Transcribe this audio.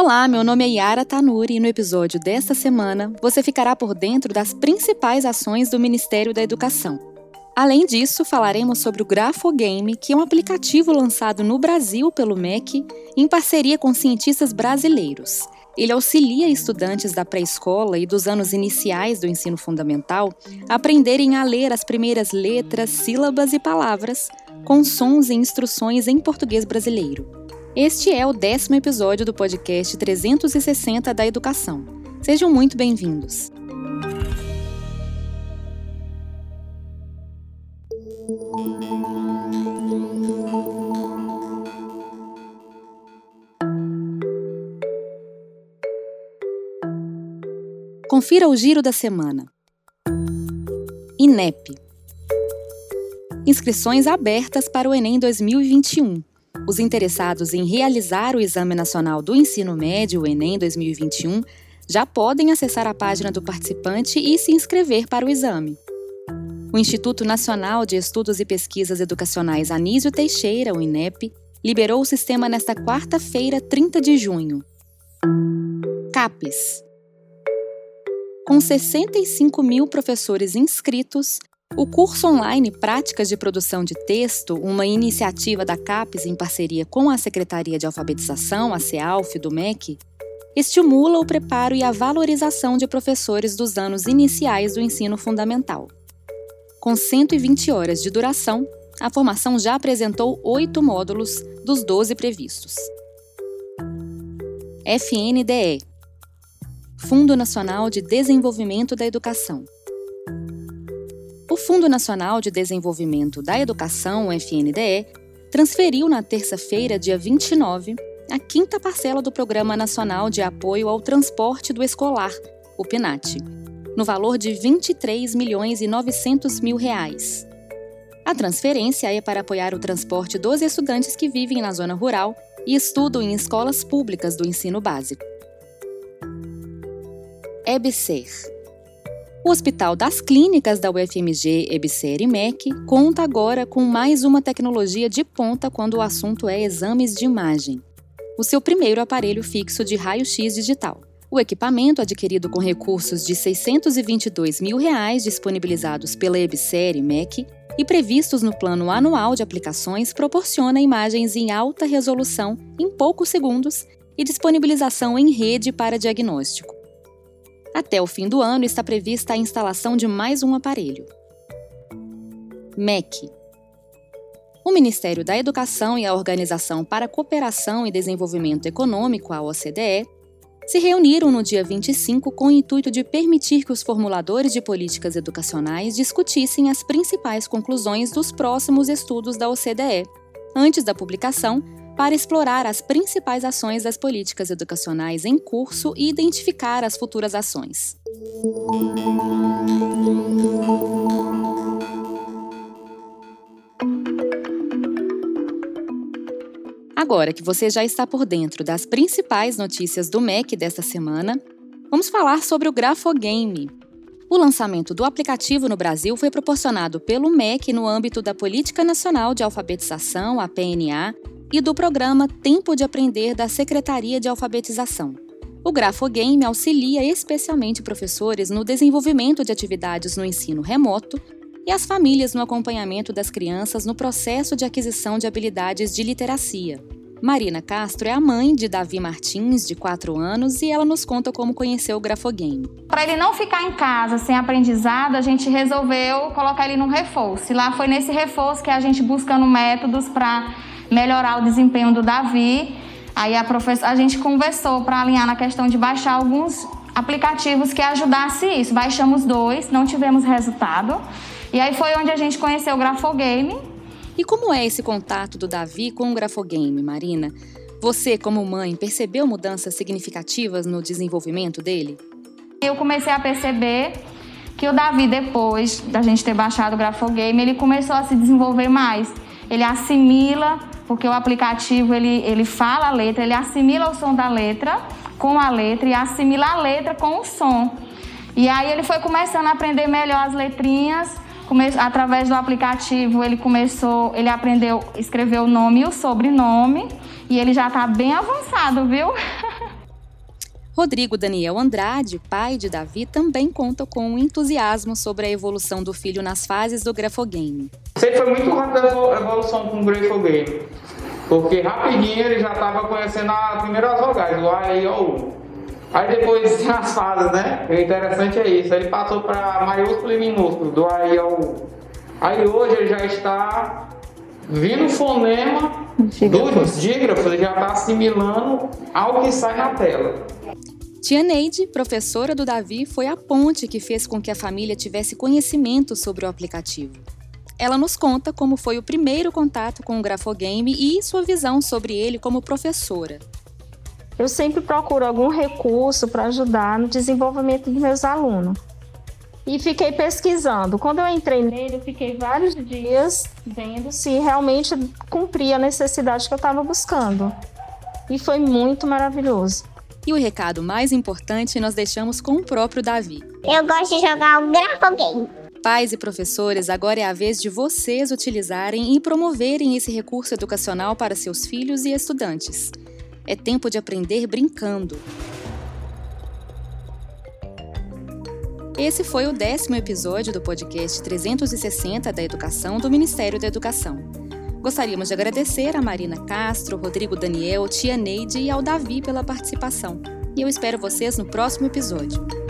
Olá, meu nome é Yara Tanuri e no episódio desta semana você ficará por dentro das principais ações do Ministério da Educação. Além disso, falaremos sobre o Grafogame, que é um aplicativo lançado no Brasil pelo MEC em parceria com cientistas brasileiros. Ele auxilia estudantes da pré-escola e dos anos iniciais do ensino fundamental a aprenderem a ler as primeiras letras, sílabas e palavras, com sons e instruções em português brasileiro. Este é o décimo episódio do podcast 360 da Educação. Sejam muito bem-vindos. Confira o giro da semana. INEP. Inscrições abertas para o Enem 2021. Os interessados em realizar o Exame Nacional do Ensino Médio, Enem 2021, já podem acessar a página do participante e se inscrever para o exame. O Instituto Nacional de Estudos e Pesquisas Educacionais Anísio Teixeira, o INEP, liberou o sistema nesta quarta-feira, 30 de junho. CAPES. Com 65 mil professores inscritos, o curso online Práticas de Produção de Texto, uma iniciativa da CAPES em parceria com a Secretaria de Alfabetização, a CEALF, do MEC, estimula o preparo e a valorização de professores dos anos iniciais do ensino fundamental. Com 120 horas de duração, a formação já apresentou oito módulos dos 12 previstos. FNDE Fundo Nacional de Desenvolvimento da Educação Fundo Nacional de Desenvolvimento da Educação, FNDE, transferiu na terça-feira, dia 29, a quinta parcela do Programa Nacional de Apoio ao Transporte do Escolar, o PNAT, no valor de 23 milhões e 900 mil reais. A transferência é para apoiar o transporte dos estudantes que vivem na zona rural e estudam em escolas públicas do ensino básico. EBSER o Hospital das Clínicas da UFMG EBSER e MEC conta agora com mais uma tecnologia de ponta quando o assunto é exames de imagem. O seu primeiro aparelho fixo de raio-x digital. O equipamento, adquirido com recursos de 622 mil reais disponibilizados pela EBSER e MEC e previstos no plano anual de aplicações, proporciona imagens em alta resolução em poucos segundos e disponibilização em rede para diagnóstico. Até o fim do ano está prevista a instalação de mais um aparelho. MEC o Ministério da Educação e a Organização para a Cooperação e Desenvolvimento Econômico, a OCDE, se reuniram no dia 25 com o intuito de permitir que os formuladores de políticas educacionais discutissem as principais conclusões dos próximos estudos da OCDE, antes da publicação para explorar as principais ações das políticas educacionais em curso e identificar as futuras ações. Agora que você já está por dentro das principais notícias do MEC desta semana, vamos falar sobre o Grafogame. O lançamento do aplicativo no Brasil foi proporcionado pelo MEC no âmbito da Política Nacional de Alfabetização, a PNA, e do programa Tempo de Aprender da Secretaria de Alfabetização. O Grafogame auxilia especialmente professores no desenvolvimento de atividades no ensino remoto e as famílias no acompanhamento das crianças no processo de aquisição de habilidades de literacia. Marina Castro é a mãe de Davi Martins, de 4 anos, e ela nos conta como conheceu o Grafogame. Para ele não ficar em casa sem aprendizado, a gente resolveu colocar ele num reforço. E lá foi nesse reforço que a gente buscando métodos para melhorar o desempenho do Davi. Aí a, a gente conversou para alinhar na questão de baixar alguns aplicativos que ajudassem isso. Baixamos dois, não tivemos resultado. E aí foi onde a gente conheceu o Grafogame. E como é esse contato do Davi com o Grafogame, Marina? Você, como mãe, percebeu mudanças significativas no desenvolvimento dele? Eu comecei a perceber que o Davi, depois da gente ter baixado o Grafogame, ele começou a se desenvolver mais. Ele assimila porque o aplicativo ele, ele fala a letra, ele assimila o som da letra com a letra e assimila a letra com o som. E aí ele foi começando a aprender melhor as letrinhas, come, através do aplicativo ele começou, ele aprendeu escrever o nome e o sobrenome, e ele já está bem avançado, viu? Rodrigo Daniel Andrade, pai de Davi, também conta com um entusiasmo sobre a evolução do filho nas fases do grafogame. Sempre foi muito rápido a evolução com o grafogame, porque rapidinho ele já estava conhecendo as primeiras vogais, o A, E, O, U. Aí depois as fases, né? O interessante é isso. Ele passou para maiúsculo e minúsculo, do A, E, O, U. Aí hoje ele já está vindo o fonema dos dígrafos, ele já está assimilando ao que sai na tela. Tia Neide, professora do Davi, foi a ponte que fez com que a família tivesse conhecimento sobre o aplicativo. Ela nos conta como foi o primeiro contato com o grafogame e sua visão sobre ele como professora. Eu sempre procuro algum recurso para ajudar no desenvolvimento dos meus alunos. E fiquei pesquisando. Quando eu entrei nele, eu fiquei vários dias vendo se realmente cumpria a necessidade que eu estava buscando. E foi muito maravilhoso. E o recado mais importante nós deixamos com o próprio Davi. Eu gosto de jogar o grafogame. Pais e professores, agora é a vez de vocês utilizarem e promoverem esse recurso educacional para seus filhos e estudantes. É tempo de aprender brincando. Esse foi o décimo episódio do podcast 360 da Educação do Ministério da Educação. Gostaríamos de agradecer a Marina Castro, Rodrigo Daniel, Tia Neide e ao Davi pela participação. E eu espero vocês no próximo episódio.